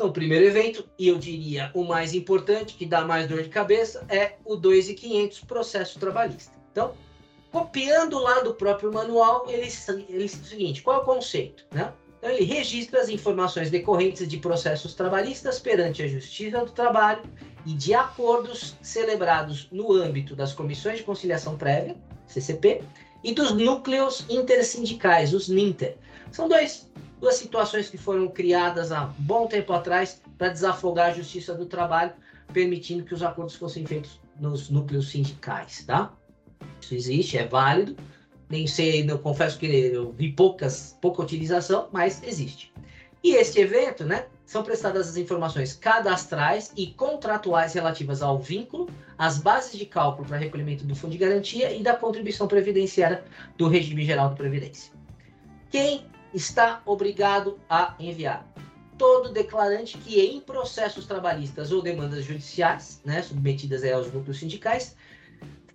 Então, o primeiro evento, e eu diria o mais importante, que dá mais dor de cabeça, é o 2.500 processo trabalhista. Então, copiando lá do próprio manual, ele, ele diz o seguinte, qual é o conceito? Né? Então, ele registra as informações decorrentes de processos trabalhistas perante a Justiça do Trabalho e de acordos celebrados no âmbito das comissões de conciliação prévia, CCP, e dos núcleos intersindicais, os NINTER. São dois, duas situações que foram criadas há bom tempo atrás para desafogar a Justiça do Trabalho, permitindo que os acordos fossem feitos nos núcleos sindicais, tá? Isso existe, é válido, nem sei, não confesso que eu vi poucas, pouca utilização, mas existe. E este evento, né, são prestadas as informações cadastrais e contratuais relativas ao vínculo, as bases de cálculo para recolhimento do fundo de garantia e da contribuição previdenciária do regime geral de previdência. Quem está obrigado a enviar? Todo declarante que em processos trabalhistas ou demandas judiciais, né, submetidas aos núcleos sindicais,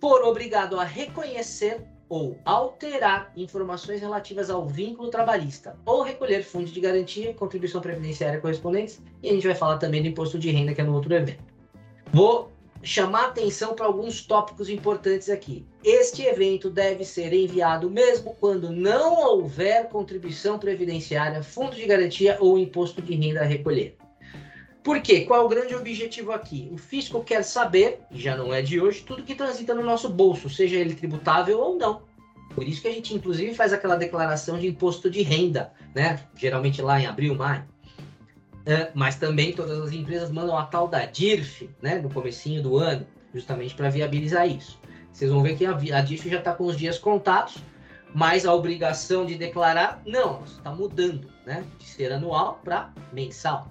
for obrigado a reconhecer ou alterar informações relativas ao vínculo trabalhista, ou recolher fundos de garantia contribuição previdenciária correspondentes, e a gente vai falar também do imposto de renda, que é no outro evento. Vou chamar atenção para alguns tópicos importantes aqui. Este evento deve ser enviado mesmo quando não houver contribuição previdenciária, fundo de garantia ou imposto de renda a recolher. Por quê? Qual o grande objetivo aqui? O fisco quer saber, já não é de hoje, tudo que transita no nosso bolso, seja ele tributável ou não. Por isso que a gente, inclusive, faz aquela declaração de imposto de renda, né? Geralmente lá em abril, maio. Mas também todas as empresas mandam a tal da DIRF, né? No comecinho do ano, justamente para viabilizar isso. Vocês vão ver que a, a DIRF já está com os dias contados, mas a obrigação de declarar, não, está mudando, né? De ser anual para mensal.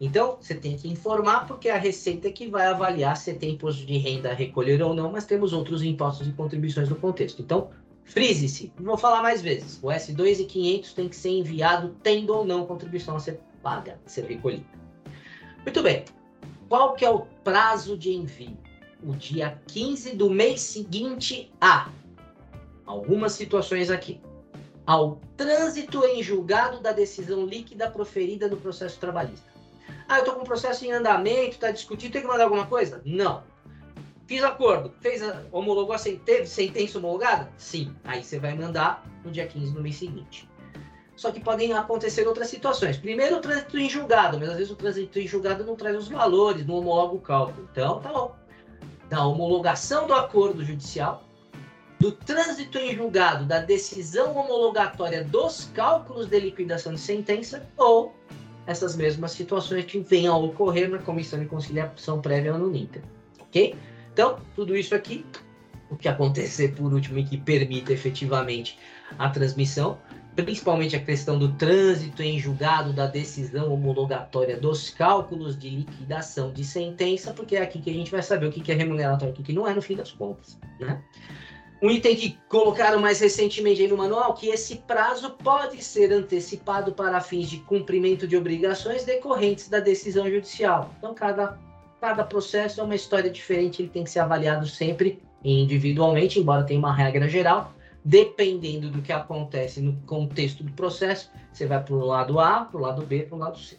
Então, você tem que informar, porque é a Receita que vai avaliar se tem imposto de renda a recolher ou não, mas temos outros impostos e contribuições no contexto. Então, frise-se. Vou falar mais vezes. O S2 e 500 tem que ser enviado, tendo ou não contribuição a ser paga, ser recolhida. Muito bem. Qual que é o prazo de envio? O dia 15 do mês seguinte a algumas situações aqui. Ao trânsito em julgado da decisão líquida proferida no processo trabalhista ah, eu tô com um processo em andamento, tá discutindo, tem que mandar alguma coisa? Não. Fiz acordo, fez a, homologou teve sentença homologada? Sim. Aí você vai mandar no dia 15 do mês seguinte. Só que podem acontecer outras situações. Primeiro, o trânsito em julgado, mas às vezes o trânsito em julgado não traz os valores, não homologa o cálculo. Então, tá bom. Da homologação do acordo judicial, do trânsito em julgado da decisão homologatória dos cálculos de liquidação de sentença ou essas mesmas situações que venham a ocorrer na comissão de conciliação prévia no NINTER. Ok? Então, tudo isso aqui, o que acontecer por último e que permita efetivamente a transmissão, principalmente a questão do trânsito em julgado da decisão homologatória dos cálculos de liquidação de sentença, porque é aqui que a gente vai saber o que é remuneratório e o que não é no fim das contas, né? Um item que colocaram mais recentemente no manual, que esse prazo pode ser antecipado para fins de cumprimento de obrigações decorrentes da decisão judicial. Então, cada, cada processo é uma história diferente, ele tem que ser avaliado sempre individualmente, embora tenha uma regra geral. Dependendo do que acontece no contexto do processo, você vai para o lado A, para o lado B, para o lado C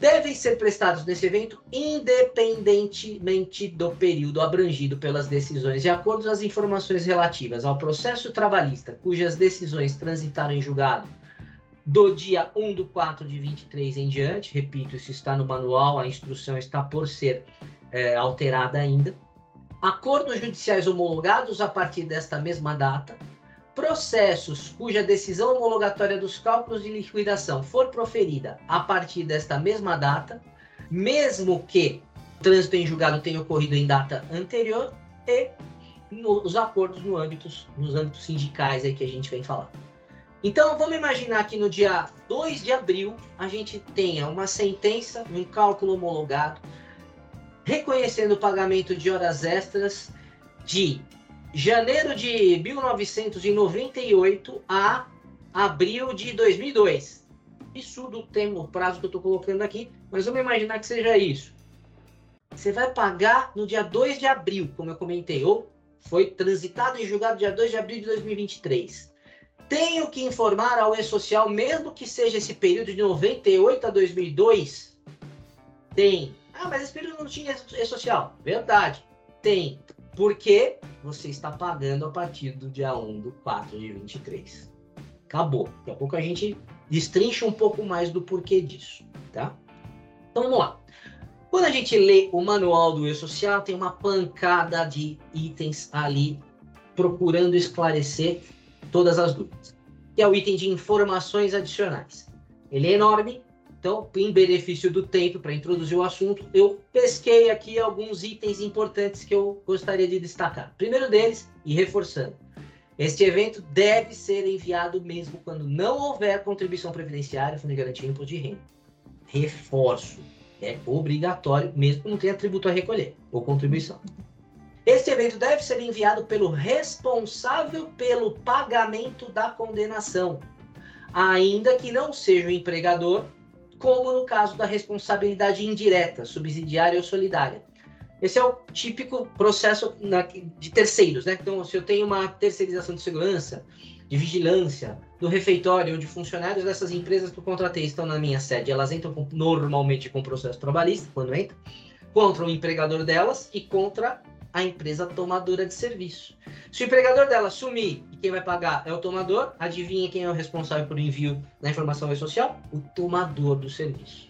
devem ser prestados nesse evento independentemente do período abrangido pelas decisões, de acordo com as informações relativas ao processo trabalhista, cujas decisões transitaram em julgado do dia 1 do 4 de 23 em diante. Repito, isso está no manual, a instrução está por ser é, alterada ainda. Acordos judiciais homologados a partir desta mesma data, processos cuja decisão homologatória dos cálculos de liquidação for proferida a partir desta mesma data, mesmo que o trânsito em julgado tenha ocorrido em data anterior, e nos acordos no âmbitos, nos âmbitos sindicais aí que a gente vem falando. Então, vamos imaginar que no dia 2 de abril a gente tenha uma sentença, um cálculo homologado, reconhecendo o pagamento de horas extras de janeiro de 1998 a abril de 2002. Isso do tempo, prazo que eu estou colocando aqui, mas vamos imaginar que seja isso. Você vai pagar no dia 2 de abril, como eu comentei, ou foi transitado e julgado dia 2 de abril de 2023. Tenho que informar ao E-Social, mesmo que seja esse período de 98 a 2002, Tem. Ah, mas período não tinha E-Social. Verdade. Tem. Porque você está pagando a partir do dia 1 do 4 de 23. Acabou. Daqui a pouco a gente destrincha um pouco mais do porquê disso, tá? Então vamos lá. Quando a gente lê o manual do E-Social, tem uma pancada de itens ali procurando esclarecer todas as dúvidas. Que é o item de informações adicionais. Ele é enorme, então, em benefício do tempo, para introduzir o assunto, eu pesquei aqui alguns itens importantes que eu gostaria de destacar. Primeiro deles, e reforçando, este evento deve ser enviado mesmo quando não houver contribuição previdenciária, fundo de garantia e imposto de renda. Reforço, é obrigatório, mesmo que não tenha tributo a recolher ou contribuição. Este evento deve ser enviado pelo responsável pelo pagamento da condenação, ainda que não seja o empregador, como no caso da responsabilidade indireta, subsidiária ou solidária. Esse é o típico processo de terceiros, né? Então, se eu tenho uma terceirização de segurança, de vigilância, do refeitório, onde funcionários dessas empresas que eu contratei estão na minha sede, elas entram com, normalmente com processo trabalhista, quando entram, contra o empregador delas e contra a empresa tomadora de serviço. Se o empregador dela sumir e quem vai pagar é o tomador, adivinha quem é o responsável pelo envio da informação social? O tomador do serviço.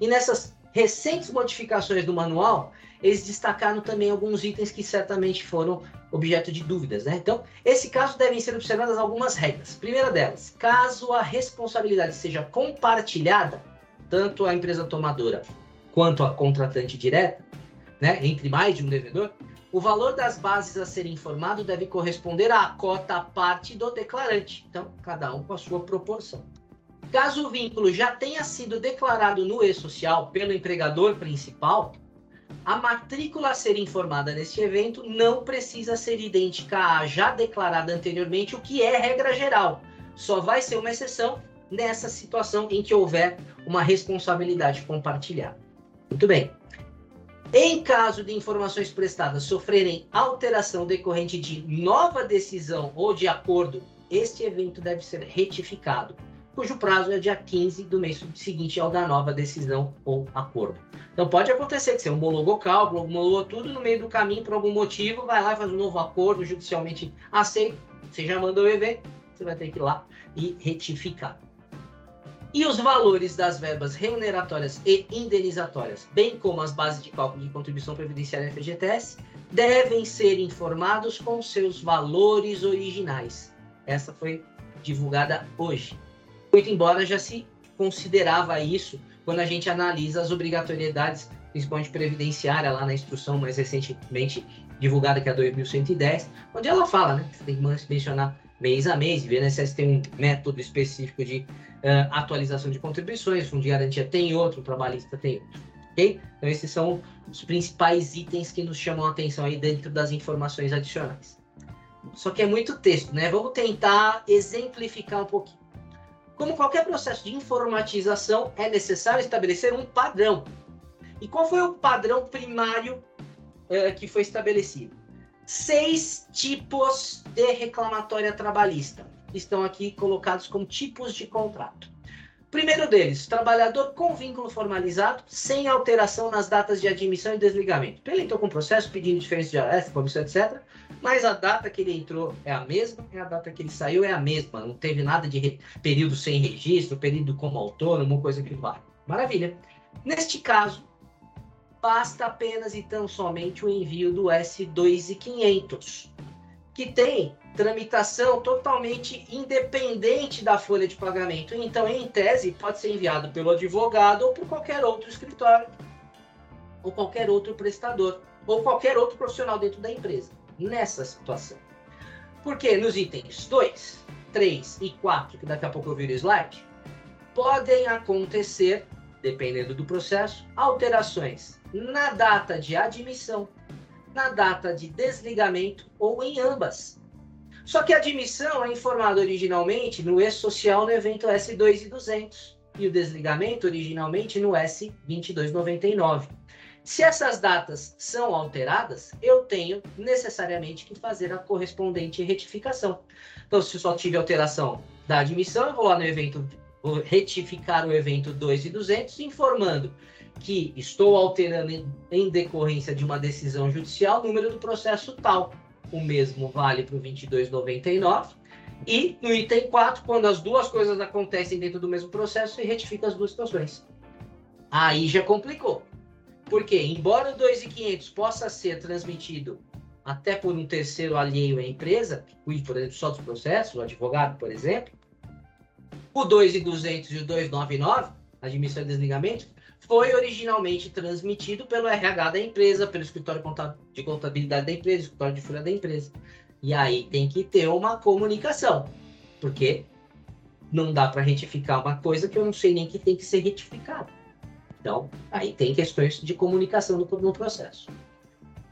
E nessas recentes modificações do manual, eles destacaram também alguns itens que certamente foram objeto de dúvidas, né? Então, esse caso devem ser observadas algumas regras. Primeira delas, caso a responsabilidade seja compartilhada, tanto a empresa tomadora quanto a contratante direta, né, entre mais de um devedor, o valor das bases a ser informado deve corresponder à cota parte do declarante. Então, cada um com a sua proporção. Caso o vínculo já tenha sido declarado no e-social pelo empregador principal, a matrícula a ser informada neste evento não precisa ser idêntica à já declarada anteriormente, o que é regra geral. Só vai ser uma exceção nessa situação em que houver uma responsabilidade compartilhada. Muito bem. Em caso de informações prestadas sofrerem alteração decorrente de nova decisão ou de acordo, este evento deve ser retificado, cujo prazo é dia 15 do mês seguinte ao da nova decisão ou acordo. Então pode acontecer que você homologou cálculo, homologou tudo no meio do caminho por algum motivo, vai lá e faz um novo acordo judicialmente aceito, você já mandou o evento, você vai ter que ir lá e retificar. E os valores das verbas remuneratórias e indenizatórias, bem como as bases de cálculo de contribuição previdenciária FGTS, devem ser informados com seus valores originais. Essa foi divulgada hoje. Muito embora já se considerava isso quando a gente analisa as obrigatoriedades, principalmente previdenciária, lá na instrução mais recentemente divulgada, que é a 2110, onde ela fala, né? Você tem que mencionar mês a mês, o INSS tem um método específico de uh, atualização de contribuições, Fundo de Garantia tem outro, Trabalhista tem outro. Ok? Então, esses são os principais itens que nos chamam a atenção aí dentro das informações adicionais. Só que é muito texto, né? Vamos tentar exemplificar um pouquinho. Como qualquer processo de informatização, é necessário estabelecer um padrão. E qual foi o padrão primário uh, que foi estabelecido? Seis tipos de reclamatória trabalhista estão aqui colocados como tipos de contrato. Primeiro deles, trabalhador com vínculo formalizado, sem alteração nas datas de admissão e desligamento. Ele entrou com processo pedindo diferença de arresto, comissão, etc. Mas a data que ele entrou é a mesma, e a data que ele saiu é a mesma. Não teve nada de período sem registro, período como autônomo, coisa que vale. Maravilha. Neste caso, basta apenas e tão somente o envio do S2500, que tem tramitação totalmente independente da folha de pagamento. Então, em tese, pode ser enviado pelo advogado ou por qualquer outro escritório, ou qualquer outro prestador, ou qualquer outro profissional dentro da empresa, nessa situação. Porque nos itens 2, 3 e 4, que daqui a pouco eu viro o slide, podem acontecer, dependendo do processo, alterações na data de admissão, na data de desligamento ou em ambas só que a admissão é informada originalmente no E-Social no evento S2 e 200 e o desligamento originalmente no S2299. Se essas datas são alteradas, eu tenho necessariamente que fazer a correspondente retificação. Então, se eu só tive alteração da admissão, eu vou lá no evento, vou retificar o evento 2 e 200, informando que estou alterando em, decorrência de uma decisão judicial, número do processo tal. O mesmo vale para o 2299. E no item 4, quando as duas coisas acontecem dentro do mesmo processo, se retifica as duas situações. Aí já complicou. Porque, embora o 2.500 possa ser transmitido até por um terceiro alheio à empresa, cuide, por exemplo, só dos processos, o advogado, por exemplo, o 2.200 e o 299, admissão e desligamento, foi originalmente transmitido pelo RH da empresa, pelo escritório de contabilidade da empresa, escritório de folha da empresa. E aí tem que ter uma comunicação, porque não dá para retificar uma coisa que eu não sei nem que tem que ser retificada. Então, aí tem questões de comunicação no, no processo.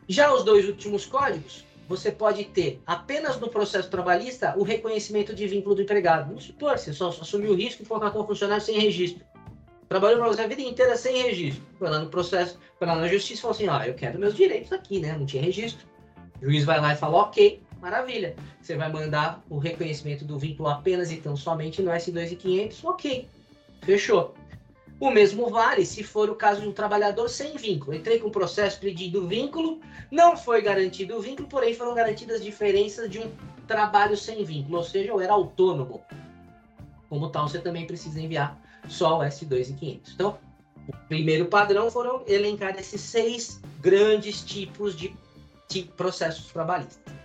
Já os dois últimos códigos, você pode ter apenas no processo trabalhista o reconhecimento de vínculo do empregado. Vamos supor, você só assumiu o risco e contratou um funcionário sem registro. Trabalhou para você a vida inteira sem registro. Foi lá no processo, foi lá na justiça e falou assim: ah, eu quero meus direitos aqui, né? Não tinha registro. O juiz vai lá e fala: ok, maravilha. Você vai mandar o reconhecimento do vínculo apenas então somente no S2500, ok. Fechou. O mesmo vale se for o caso de um trabalhador sem vínculo. Entrei com o processo pedindo vínculo, não foi garantido o vínculo, porém foram garantidas diferenças de um trabalho sem vínculo, ou seja, eu era autônomo. Como tal, você também precisa enviar só o S2 e 500. Então, o primeiro padrão foram elencar esses seis grandes tipos de, de processos trabalhistas.